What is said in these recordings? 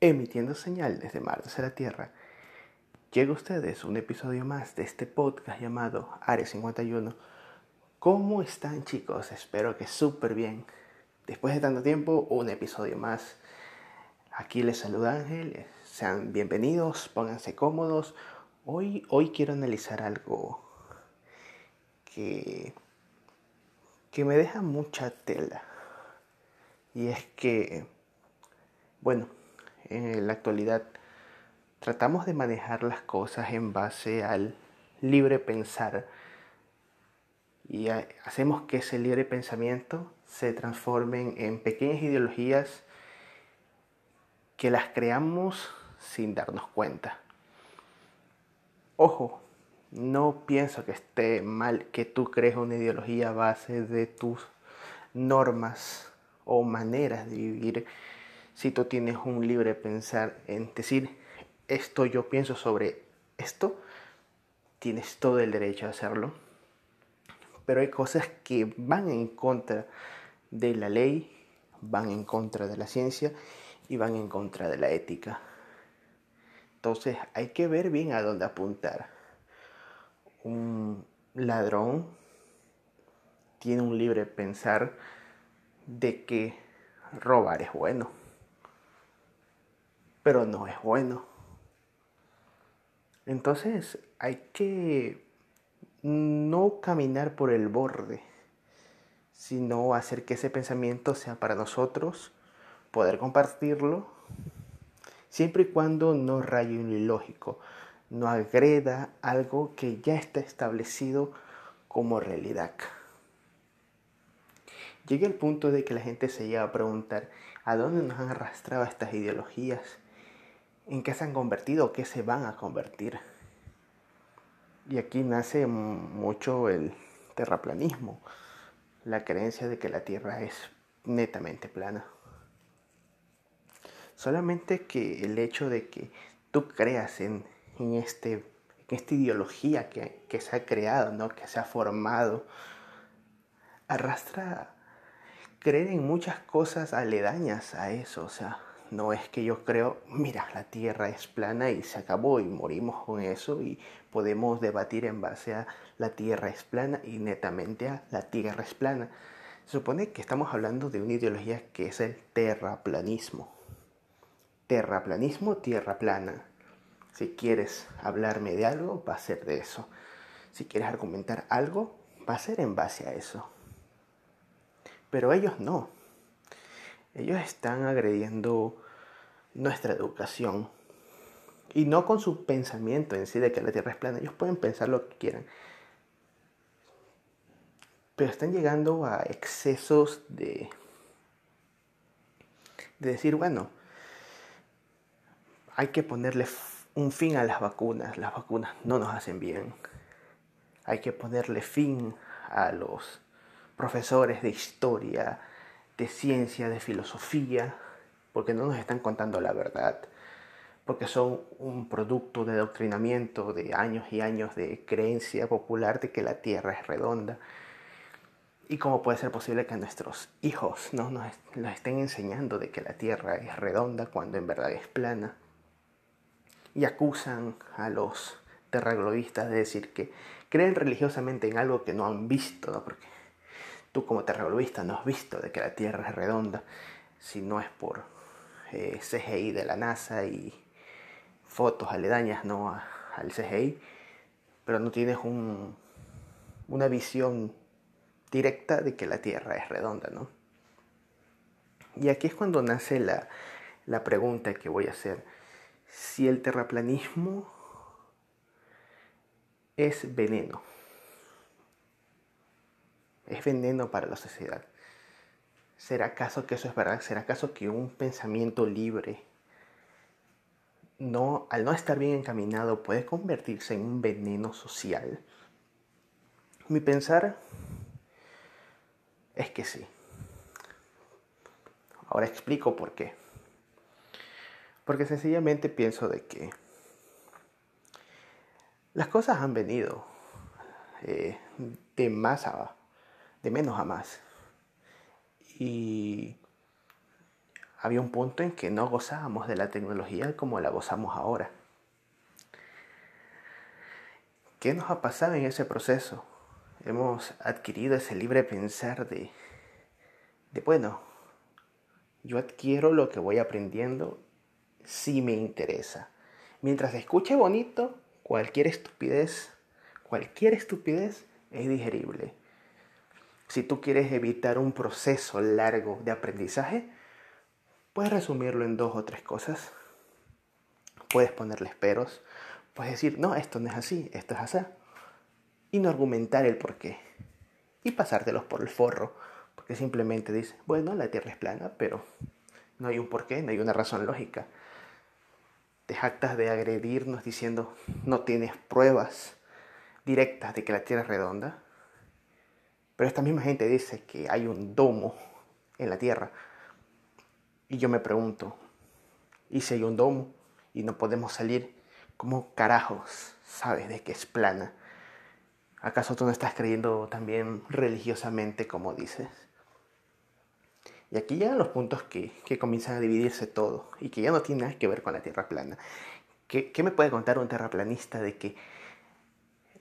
emitiendo señal desde Marte a la Tierra, llega a ustedes un episodio más de este podcast llamado Área 51. ¿Cómo están chicos? Espero que súper bien. Después de tanto tiempo, un episodio más. Aquí les saluda Ángel, sean bienvenidos, pónganse cómodos. Hoy, hoy quiero analizar algo que, que me deja mucha tela. Y es que, bueno, en la actualidad tratamos de manejar las cosas en base al libre pensar y hacemos que ese libre pensamiento se transforme en pequeñas ideologías que las creamos sin darnos cuenta. Ojo, no pienso que esté mal que tú crees una ideología a base de tus normas o maneras de vivir si tú tienes un libre pensar en decir esto yo pienso sobre esto, tienes todo el derecho a hacerlo. Pero hay cosas que van en contra de la ley, van en contra de la ciencia y van en contra de la ética. Entonces hay que ver bien a dónde apuntar. Un ladrón tiene un libre pensar de que robar es bueno pero no es bueno. Entonces hay que no caminar por el borde, sino hacer que ese pensamiento sea para nosotros, poder compartirlo, siempre y cuando no raye un ilógico, no agreda algo que ya está establecido como realidad. Llega el punto de que la gente se lleva a preguntar, ¿a dónde nos han arrastrado estas ideologías? En qué se han convertido, qué se van a convertir. Y aquí nace mucho el terraplanismo, la creencia de que la Tierra es netamente plana. Solamente que el hecho de que tú creas en, este, en esta ideología que, que, se ha creado, ¿no? que se ha formado, arrastra creer en muchas cosas aledañas a eso. O sea, no es que yo creo, mira, la Tierra es plana y se acabó y morimos con eso y podemos debatir en base a la Tierra es plana y netamente a la Tierra es plana. Se supone que estamos hablando de una ideología que es el terraplanismo. Terraplanismo, tierra plana. Si quieres hablarme de algo, va a ser de eso. Si quieres argumentar algo, va a ser en base a eso. Pero ellos no ellos están agrediendo nuestra educación. Y no con su pensamiento en sí de que la Tierra es plana. Ellos pueden pensar lo que quieran. Pero están llegando a excesos de, de decir, bueno, hay que ponerle un fin a las vacunas. Las vacunas no nos hacen bien. Hay que ponerle fin a los profesores de historia, de ciencia, de filosofía, porque no nos están contando la verdad, porque son un producto de adoctrinamiento de años y años de creencia popular de que la Tierra es redonda. ¿Y cómo puede ser posible que nuestros hijos ¿no? nos, estén enseñando de que la Tierra es redonda cuando en verdad es plana? Y acusan a los terraglobistas de decir que creen religiosamente en algo que no han visto, ¿no? porque tú como terrorista no has visto de que la Tierra es redonda, si no es por eh, CGI de la NASA y fotos aledañas ¿no? al CGI, pero no tienes un, una visión directa de que la Tierra es redonda, ¿no? Y aquí es cuando nace la, la pregunta que voy a hacer. Si el terraplanismo es veneno es veneno para la sociedad. ¿Será acaso que eso es verdad? ¿Será acaso que un pensamiento libre, no, al no estar bien encaminado, puede convertirse en un veneno social? Mi pensar es que sí. Ahora explico por qué. Porque sencillamente pienso de que las cosas han venido eh, de más abajo de menos a más. Y había un punto en que no gozábamos de la tecnología como la gozamos ahora. ¿Qué nos ha pasado en ese proceso? Hemos adquirido ese libre pensar de, de bueno, yo adquiero lo que voy aprendiendo si me interesa. Mientras escuche bonito, cualquier estupidez, cualquier estupidez es digerible. Si tú quieres evitar un proceso largo de aprendizaje, puedes resumirlo en dos o tres cosas. Puedes ponerle peros, puedes decir, no, esto no es así, esto es así. Y no argumentar el por qué. Y pasártelos por el forro, porque simplemente dices, bueno, la Tierra es plana, pero no hay un porqué, no hay una razón lógica. Te jactas de agredirnos diciendo, no tienes pruebas directas de que la Tierra es redonda. Pero esta misma gente dice que hay un domo en la Tierra. Y yo me pregunto, ¿y si hay un domo y no podemos salir? ¿Cómo carajos sabes de que es plana? ¿Acaso tú no estás creyendo también religiosamente como dices? Y aquí llegan los puntos que, comienzan a dividirse todo y que ya no tienen nada que ver con la Tierra plana. ¿Qué, ¿Qué, me puede contar un terraplanista de que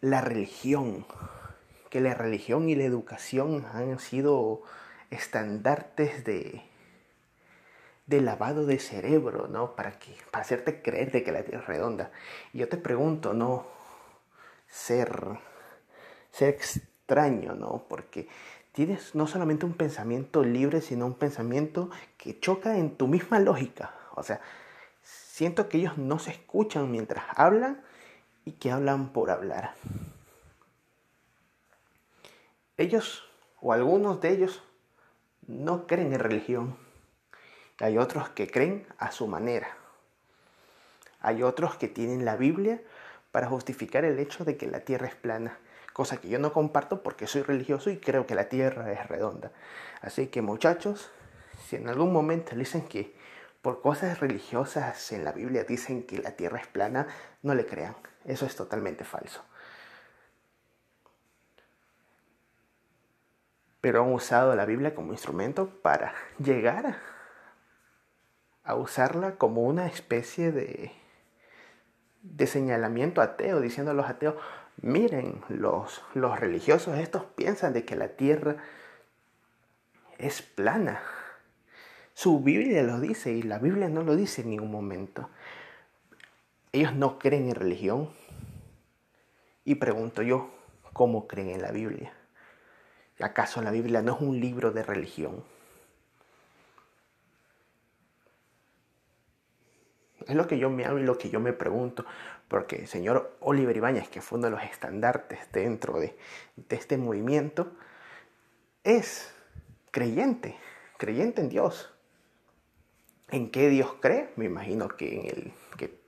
la religión que la religión y la educación han sido estandartes de, de lavado de cerebro, ¿no? Para, que, para hacerte creer de que la Tierra es redonda. Y yo te pregunto, ¿no? Ser, ser extraño, ¿no? Porque tienes no solamente un pensamiento libre, sino un pensamiento que choca en tu misma lógica. O sea, siento que ellos no se escuchan mientras hablan y que hablan por hablar ellos o algunos de ellos no creen en religión. Hay otros que creen a su manera. Hay otros que tienen la Biblia para justificar el hecho de que la tierra es plana, cosa que yo no comparto porque soy religioso y creo que la tierra es redonda. Así que muchachos, si en algún momento dicen que por cosas religiosas en la Biblia dicen que la tierra es plana, no le crean. Eso es totalmente falso. Pero han usado la Biblia como instrumento para llegar a usarla como una especie de, de señalamiento ateo, diciendo a los ateos, miren, los, los religiosos estos piensan de que la tierra es plana. Su Biblia lo dice y la Biblia no lo dice en ningún momento. Ellos no creen en religión. Y pregunto yo, ¿cómo creen en la Biblia? ¿Acaso la Biblia no es un libro de religión? Es lo que yo me hago y lo que yo me pregunto, porque el señor Oliver Ibáñez, que fue uno de los estandartes dentro de, este movimiento, es creyente, creyente en Dios. ¿En qué Dios cree? Me imagino que en el que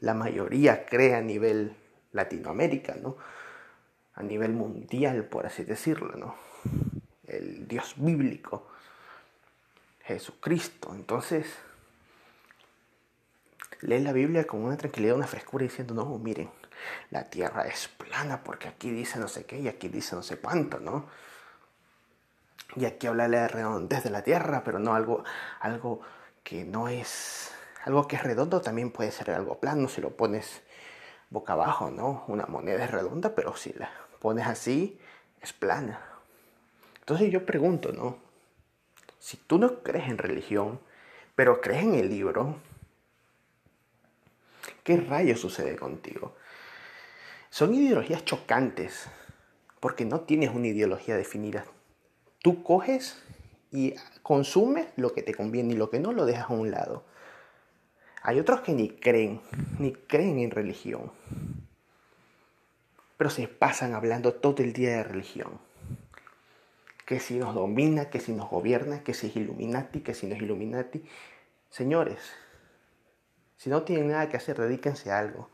la mayoría cree a nivel Latinoamérica, ¿no? A nivel mundial, por así decirlo, ¿no? El Dios bíblico, Jesucristo. Entonces, lee la Biblia con una tranquilidad, una frescura, diciendo, no, miren, la tierra es plana porque aquí dice no sé qué y aquí dice no sé cuánto, ¿no? Y aquí habla de la redondez de la tierra, pero no algo, algo que no es, algo que es redondo también puede ser algo plano si lo pones boca abajo, ¿no? Una moneda es redonda, pero si la pones así, es plana. Entonces yo pregunto, ¿no? Si tú no crees en religión, pero crees en el libro, ¿qué rayos sucede contigo? Son ideologías chocantes, porque no tienes una ideología definida. Tú coges y consumes lo que te conviene y lo que no lo dejas a un lado. Hay otros que ni creen, ni creen en religión, pero se pasan hablando todo el día de religión. Que si nos domina, que si nos gobierna, que si es Illuminati, que si no es Illuminati. Señores, si no tienen nada que hacer, dedíquense a algo.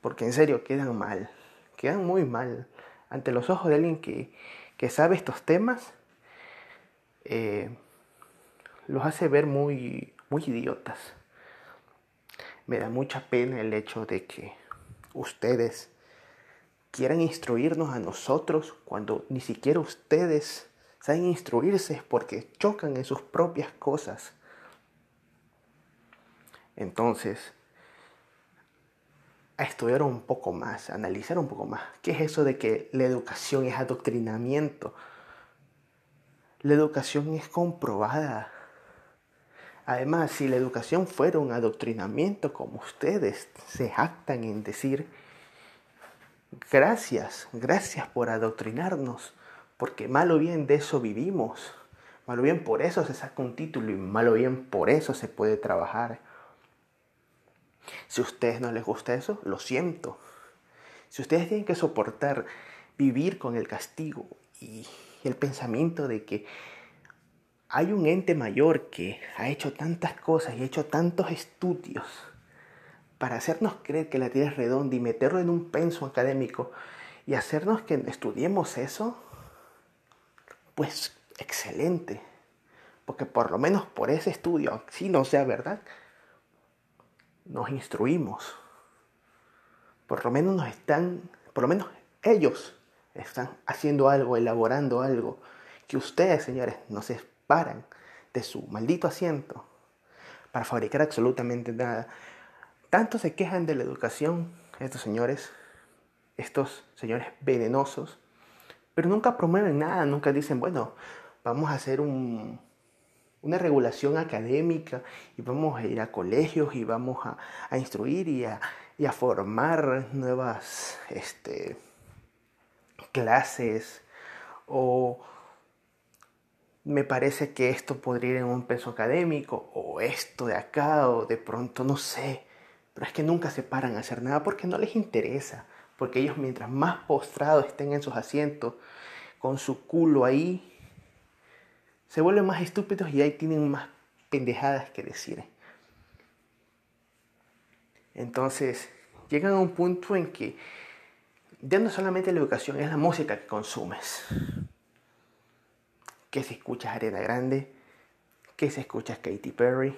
Porque en serio quedan mal, quedan muy mal. Ante los ojos de alguien que, que sabe estos temas, eh, los hace ver muy, muy idiotas me da mucha pena el hecho de que ustedes quieran instruirnos a nosotros cuando ni siquiera ustedes saben instruirse porque chocan en sus propias cosas. Entonces, a estudiar un poco más, analizar un poco más. ¿Qué es eso de que la educación es adoctrinamiento? La educación es comprobada. Además, si la educación fuera un adoctrinamiento, como ustedes se jactan en decir, gracias, gracias por adoctrinarnos, porque mal o bien de eso vivimos. Mal o bien por eso se saca un título y mal bien por eso se puede trabajar. Si a ustedes no les gusta eso, lo siento. Si ustedes tienen que soportar vivir con el castigo y el pensamiento de que hay un ente mayor que ha hecho tantas cosas y ha hecho tantos estudios para hacernos creer que la Tierra es redonda y meterlo en un penso académico y hacernos que estudiemos eso, pues excelente. Porque por lo menos por ese estudio, si no sea verdad, nos instruimos. Por lo menos nos están, por lo menos ellos están haciendo algo, elaborando algo, que ustedes, señores, no se paran de su maldito asiento para fabricar absolutamente nada. Tanto se quejan de la educación estos señores, estos señores venenosos, pero nunca promueven nada, nunca dicen, bueno, vamos a hacer un, una regulación académica y vamos a ir a colegios y vamos a, instruir y a, y a, formar nuevas este, clases o me parece que esto podría ir en un peso académico o esto de acá o de pronto no sé, pero es que nunca se paran a hacer nada porque no les interesa, porque ellos mientras más postrados estén en sus asientos con su culo ahí, se vuelven más estúpidos y ahí tienen más pendejadas que decir. Entonces, llegan a un punto en que ya no solamente la educación es la música que consumes que si escuchas Arena Grande, que si escuchas Katy Perry,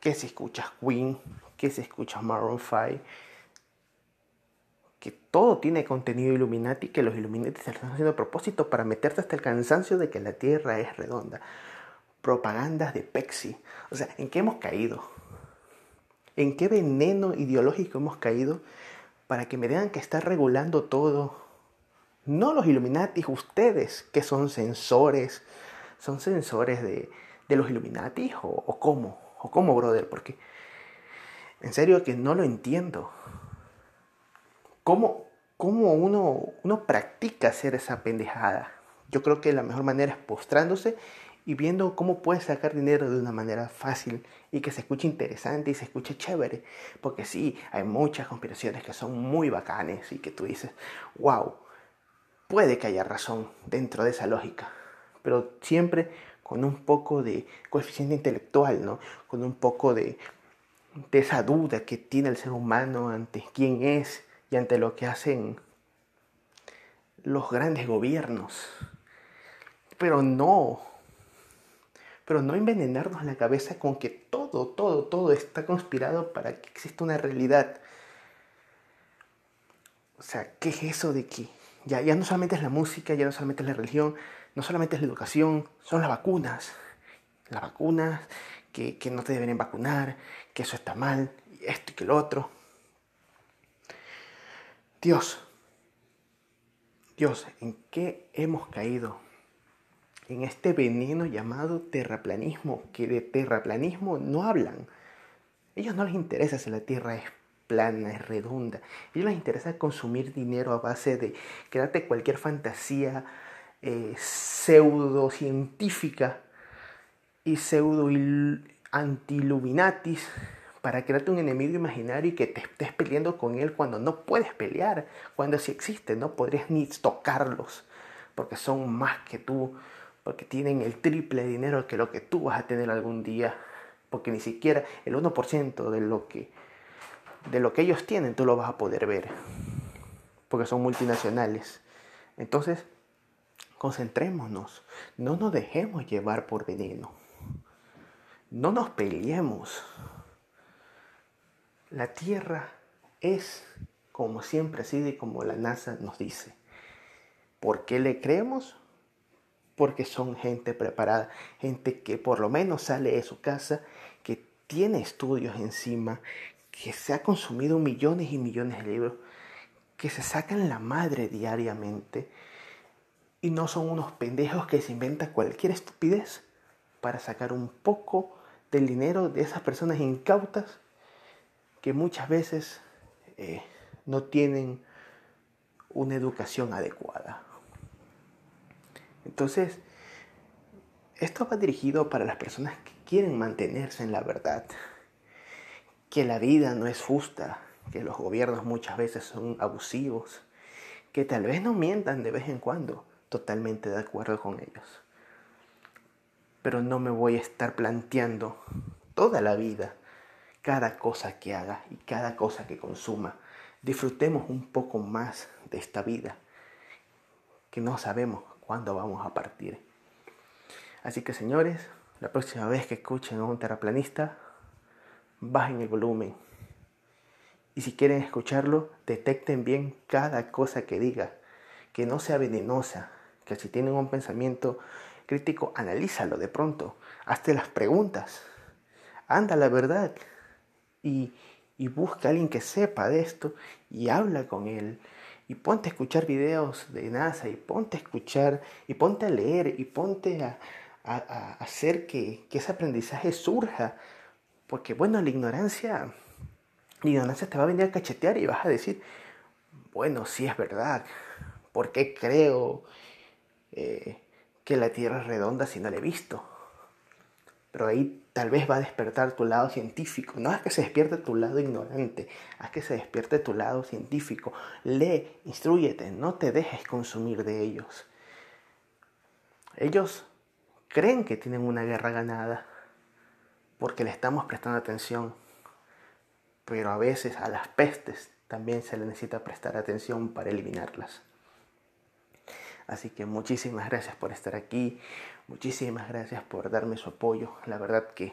que si escuchas Queen, que si escuchas Maroon 5, que todo tiene contenido Illuminati, que los Illuminati se están haciendo a propósito para meterte hasta el cansancio de que la Tierra es redonda. Propagandas de Pepsi. O sea, ¿en qué hemos caído? ¿En qué veneno ideológico hemos caído para que me digan que está regulando todo no los Illuminati, ustedes que son sensores, son sensores de, los Illuminati o, o, cómo, o cómo, brother, porque en serio que no lo entiendo. ¿Cómo, cómo uno, uno practica hacer esa pendejada? Yo creo que la mejor manera es postrándose y viendo cómo puedes sacar dinero de una manera fácil y que se escuche interesante y se escuche chévere. Porque sí, hay muchas conspiraciones que son muy bacanes y que tú dices, wow, puede que haya razón dentro de esa lógica, pero siempre con un poco de coeficiente intelectual, ¿no? Con un poco de, de esa duda que tiene el ser humano ante quién es y ante lo que hacen los grandes gobiernos. Pero no, pero no envenenarnos la cabeza con que todo, todo, todo está conspirado para que exista una realidad. O sea, ¿qué es eso de que ya, ya no solamente es la música, ya no solamente es la religión, no solamente es la educación, son las vacunas. Las vacunas, que, no te deben vacunar, que eso está mal, y esto y que lo otro. Dios, Dios, ¿en qué hemos caído? En este veneno llamado terraplanismo, que de terraplanismo no hablan. A ellos no les interesa si la Tierra es plana, es redonda. A ellos les interesa consumir dinero a base de crearte cualquier fantasía eh, pseudocientífica y pseudo antiluminatis para crearte un enemigo imaginario y que te estés peleando con él cuando no puedes pelear, cuando si existe, no podrías ni tocarlos, porque son más que tú, porque tienen el triple dinero que lo que tú vas a tener algún día, porque ni siquiera el 1% de lo que de lo que ellos tienen, tú lo vas a poder ver, porque son multinacionales. Entonces, concentrémonos, no nos dejemos llevar por veneno, no nos peleemos. La Tierra es como siempre ha sido y como la NASA nos dice. ¿Por qué le creemos? Porque son gente preparada, gente que por lo menos sale de su casa, que tiene estudios encima, que se ha consumido millones y millones de libros, que se sacan la madre diariamente y no son unos pendejos que se inventan cualquier estupidez para sacar un poco del dinero de esas personas incautas que muchas veces eh, no tienen una educación adecuada. Entonces, esto va dirigido para las personas que quieren mantenerse en la verdad, que la vida no es justa, que los gobiernos muchas veces son abusivos, que tal vez no mientan de vez en cuando, totalmente de acuerdo con ellos. Pero no me voy a estar planteando toda la vida cada cosa que haga y cada cosa que consuma. Disfrutemos un poco más de esta vida, que no sabemos cuándo vamos a partir. Así que señores, la próxima vez que escuchen a un terraplanista, bajen el volumen. Y si quieren escucharlo, detecten bien cada cosa que diga, que no sea venenosa, que si tienen un pensamiento crítico, analízalo de pronto, hazte las preguntas, anda la verdad y, y busca a alguien que sepa de esto y habla con él y ponte a escuchar videos de NASA y ponte a escuchar y ponte a leer y ponte a, hacer que, ese aprendizaje surja. Porque bueno, la ignorancia, ignorancia te va a venir a cachetear y vas a decir, bueno, sí es verdad, ¿por qué creo eh, que la Tierra es redonda si no la he visto? Pero ahí tal vez va a despertar tu lado científico. No es que se despierte tu lado ignorante, haz que se despierte tu lado científico. Lee, instruyete, no te dejes consumir de ellos. Ellos creen que tienen una guerra ganada porque le estamos prestando atención. Pero a veces a las pestes también se le necesita prestar atención para eliminarlas. Así que muchísimas gracias por estar aquí, muchísimas gracias por darme su apoyo. La verdad que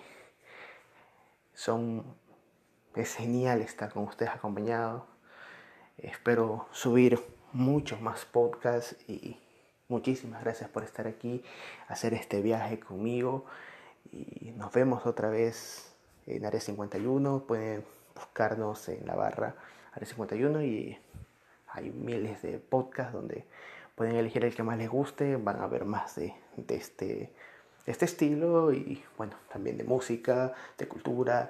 son es genial estar con ustedes acompañado. Espero subir muchos más podcasts y muchísimas gracias por estar aquí, hacer este viaje conmigo y nos vemos otra vez en Área 51. Pueden buscarnos en la barra Área 51 y hay miles de podcasts donde pueden elegir el que más les guste, van a ver más de, este, este estilo y bueno, también de música, de cultura,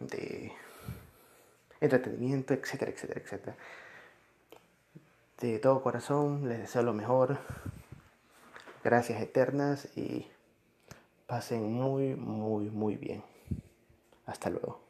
de entretenimiento, etcétera, etcétera, etcétera. De todo corazón les deseo lo mejor. Gracias eternas y pasen muy, muy, muy bien. Hasta luego.